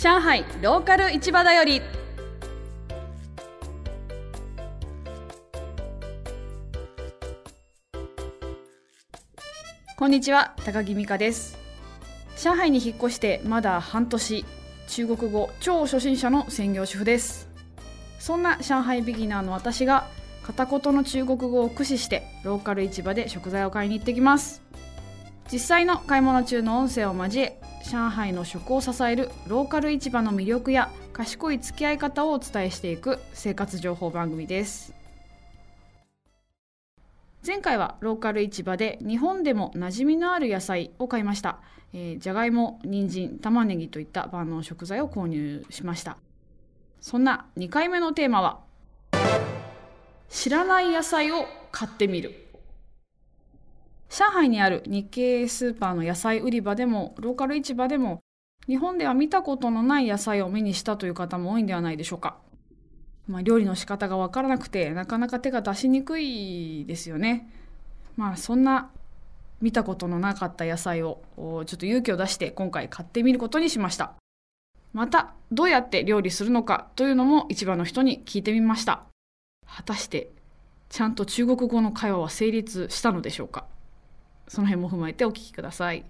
上海ローカル市場だより。こんにちは高木美香です。上海に引っ越してまだ半年。中国語超初心者の専業主婦です。そんな上海ビギナーの私が片言の中国語を駆使してローカル市場で食材を買いに行ってきます。実際の買い物中の音声を交え上海の食を支えるローカル市場の魅力や賢い付き合い方をお伝えしていく生活情報番組です。前回はローカル市場で日本でも馴染みのある野菜を買いました、えー、じゃがいも、人参、玉ねぎといった万能食材を購入しました。そんな2回目のテーマは知らない野菜を買ってみる。上海にある日系スーパーの野菜売り場でもローカル市場でも日本では見たことのない野菜を目にしたという方も多いんではないでしょうか。まあ、料理の仕方がわからなくてなかなか手が出しにくいですよね。まあそんな見たことのなかった野菜をちょっと勇気を出して今回買ってみることにしました。またどうやって料理するのかというのも市場の人に聞いてみました。果たしてちゃんと中国語の会話は成立したのでしょうかその辺も踏まえてお聞きください。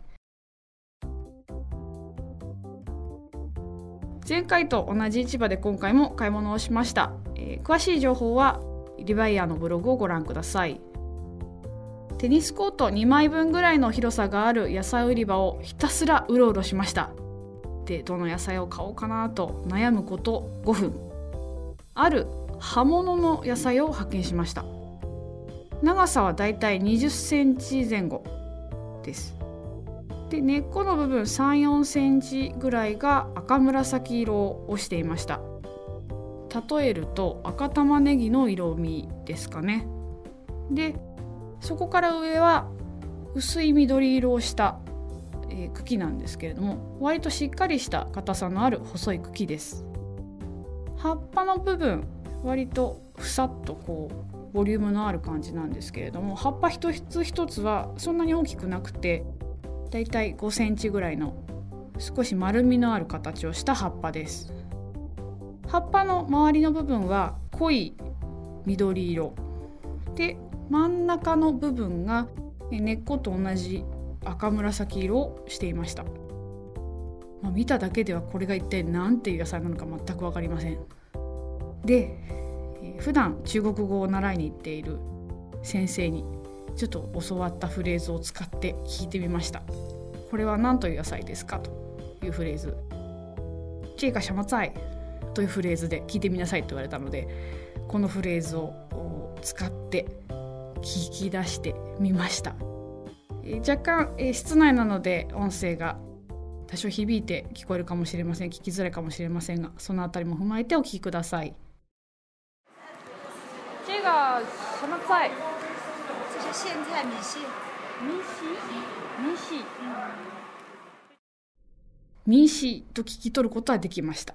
前回と同じ市場で今回も買い物をしました、えー、詳しい情報はリバイヤーのブログをご覧ください。テニスコート2枚分ぐらいの広さがある野菜売り場をひたすらうろうろしました。でどの野菜を買おうかなと悩むこと5分。ある葉物の野菜を発見しました。長さはだいたい20センチ前後です。で根っこの部分3 4センチぐらいが赤紫色をしていました。例えると赤玉ねぎの色味ですかね。でそこから上は薄い緑色をした、え、茎なんですけれども割としっかりした硬さのある細い茎です。葉っぱの部分割とふさっとこうボリュームのある感じなんですけれども葉っぱ一つ一つはそんなに大きくなくてだいたい5センチぐらいの少し丸みのある形をした葉っぱです。葉っぱの周りの部分は濃い緑色。で真ん中の部分が根っこと同じ赤紫色をしていました、まあ、見ただけではこれが一体何ていう野菜なのか全く分かりません。で普段中国語を習いに行っている先生にちょっと教わったフレーズを使って聞いてみました。これは何という野菜ですかというフレーズ「チーカシャマツァイ」というフレーズで聞いてみなさいと言われたのでこのフレーズを使って聞き出してみました。若干室内なので音声が多少響いて聞こえるかもしれません。聞きづらいかもしれませんがそのあたりも踏まえてお聞きください。这个什么菜？是苋菜米线。米線米線民視と聞き取ることはできました。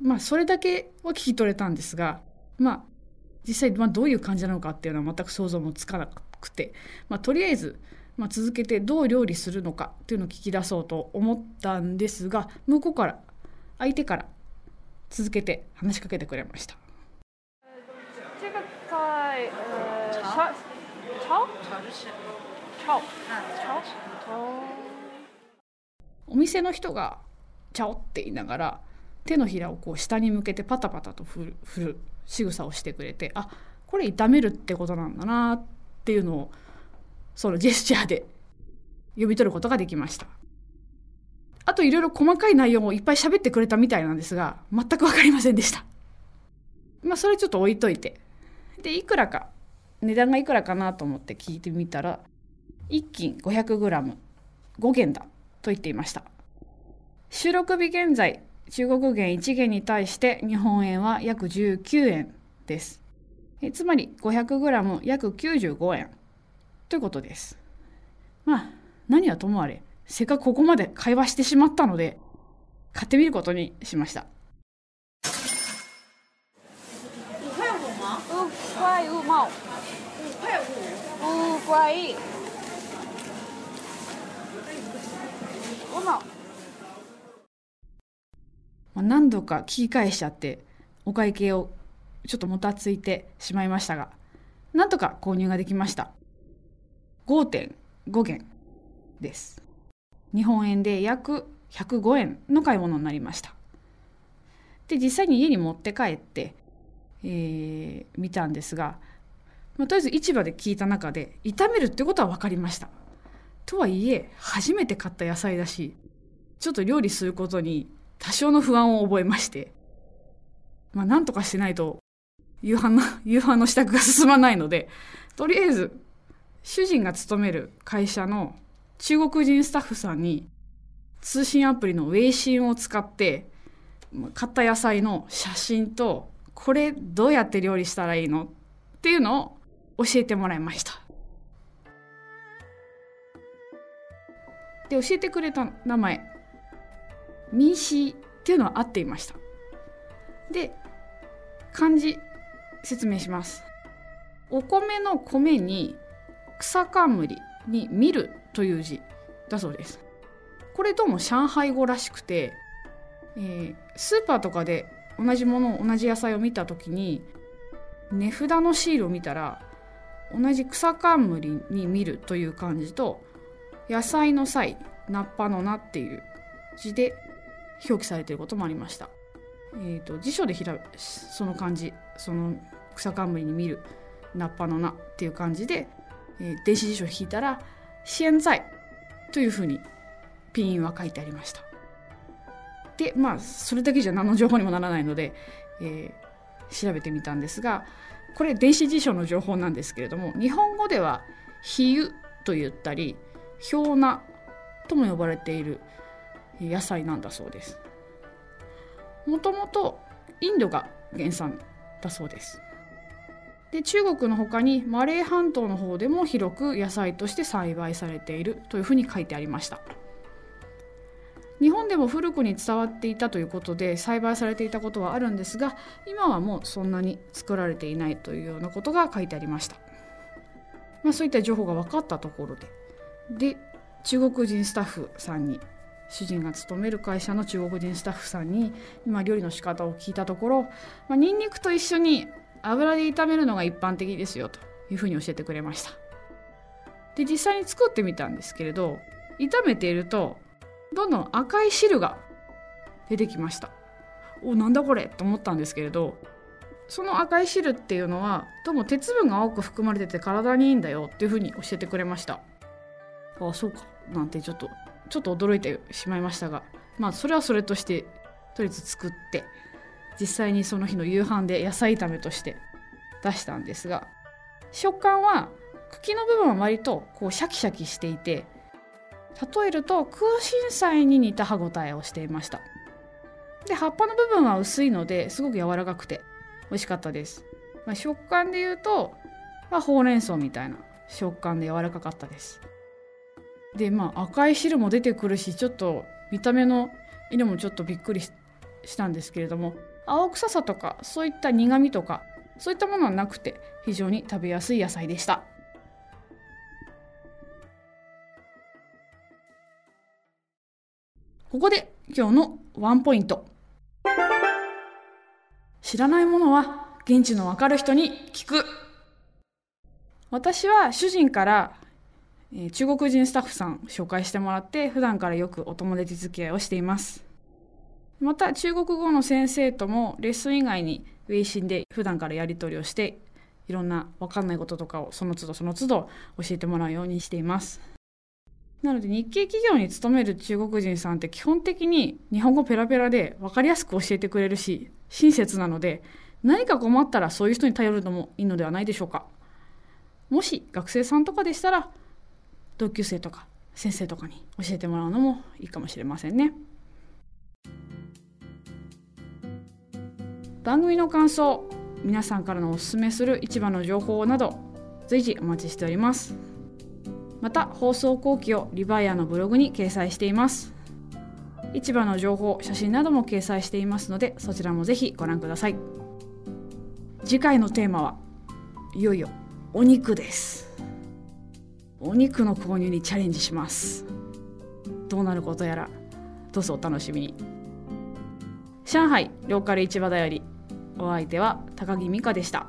まあそれだけは聞き取れたんですが、まあ実際まあどういう感じなのかっていうのは全く想像もつかなくて、まあとりあえず、まあ、続けてどう料理するのかっていうのを聞き出そうと思ったんですが、向こうから相手から続けて話しかけてくれました。这个菜炒炒炒お店の人が「チャオ」って言いながら手のひらをこう下に向けてパタパタと振る振る仕草をしてくれてあこれ炒めるってことなんだなっていうのをそのジェスチャーで読み取ることができました。あといろいろ細かい内容をいっぱい喋ってくれたみたいなんですが全く分かりませんでした。まあそれちょっと置いといてでいくらか値段がいくらかなと思って聞いてみたら1斤 500g5 元だと言っていました。収録日現在中国元1元に対して日本円は約19円です。えつまり 500g 約95円ということです。まあ何はともあれせっかくここまで会話してしまったので買ってみることにしました块五毛。五块五。五块。五毛。あ、何度か聞き返しちゃってお会計をちょっともたついてしまいましたがなんとか購入ができました5.5元です日本円で約105円の買い物になりましたで実際に家に持って帰って、えー、見たんですが、まあ、とりあえず市場で聞いた中で炒めるってことは分かりました。とはいえ初めて買った野菜だしちょっと料理することに多少の不安を覚えましてまあなんとかしてないと夕飯の 夕飯の支度が進まないのでとりあえず主人が勤める会社の中国人スタッフさんに通信アプリのウェイシンを使って買った野菜の写真とこれどうやって料理したらいいの？っていうのを教えてもらいました。で教えてくれた名前ミーシーっていうのは合っていました。で漢字説明します。お米の米に草冠に見るという字だそうです。これどうも上海語らしくて、えー、スーパーとかで同じもの同じ野菜を見た時に値札のシールを見たら同じ草冠に見るという漢字と野菜の際ナッパのなっていう字で表記されていることもありました。えーと、辞書でひらその漢字その草冠に見るナッパのなっていう感じで、えー、電子辞書を引いたら「現在」というふうにピンは書いてありました。でまあそれだけじゃ何の情報にもならないので、えー、調べてみたんですがこれ電子辞書の情報なんですけれども日本語では「比喩」と言ったり「氷菜」とも呼ばれている野菜なんだそうです。もともとインドが原産だそうです。で中国の他にマレー半島の方でも広く野菜として栽培されているというふうに書いてありました。日本でも古くに伝わっていたということで栽培されていたことはあるんですが今はもうそんなに作られていないというようなことが書いてありました、まあ、そういった情報が分かったところでで中国人スタッフさんに主人が勤める会社の中国人スタッフさんに今料理の仕方を聞いたところ、まあ、ニンニクと一緒に油で炒めるのが一般的ですよというふうに教えてくれました。で実際に作ってみたんですけれど炒めているとどんどん赤い汁が出てきました。おなんだこれ？と思ったんですけれどその赤い汁っていうのはどうも鉄分が多く含まれてて体にいいんだよっていうふうに教えてくれました。ああそうか。なんてちょっとちょっと驚いてしまいましたがまあそれはそれとしてとりあえず作って実際にその日の夕飯で野菜炒めとして出したんですが食感は茎の部分は割とこうシャキシャキしていて例えると空心菜に似た歯ごたえをしていました。で葉っぱの部分は薄いのですごく柔らかくて美味しかったです、まあ、食感で言うと、まあ、ほうれん草みたいな食感で柔らかかったです。でまあ赤い汁も出てくるしちょっと見た目の色もちょっとびっくりしたんですけれども青臭さとかそういった苦みとかそういったものはなくて非常に食べやすい野菜でした。ここで今日のワンポイント。知らないものは現地のわかる人に聞く。私は主人からえ中国人スタッフさん紹介してもらって普段からよくお友達付き合いをしています。また中国語の先生ともレッスン以外にウェイシンで普段からやり取りをしていろんな分かんないこととかをその都度その都度教えてもらうようにしています。なので日系企業に勤める中国人さんって基本的に日本語ペラペラで分かりやすく教えてくれるし親切なので何か困ったらそういう人に頼るのもいいのではないでしょうか。もし学生さんとかでしたら同級生とか先生とかに教えてもらうのもいいかもしれませんね。番組の感想皆さんからのおすすめする市場の情報など随時お待ちしております。また放送後期をリバイアのブログに掲載しています。市場の情報写真なども掲載していますのでそちらもぜひご覧ください。次回のテーマはいよいよお肉です。お肉の購入にチャレンジします。どうなることやらどうぞお楽しみに。上海ローカル市場だよりお相手は高木美香でした。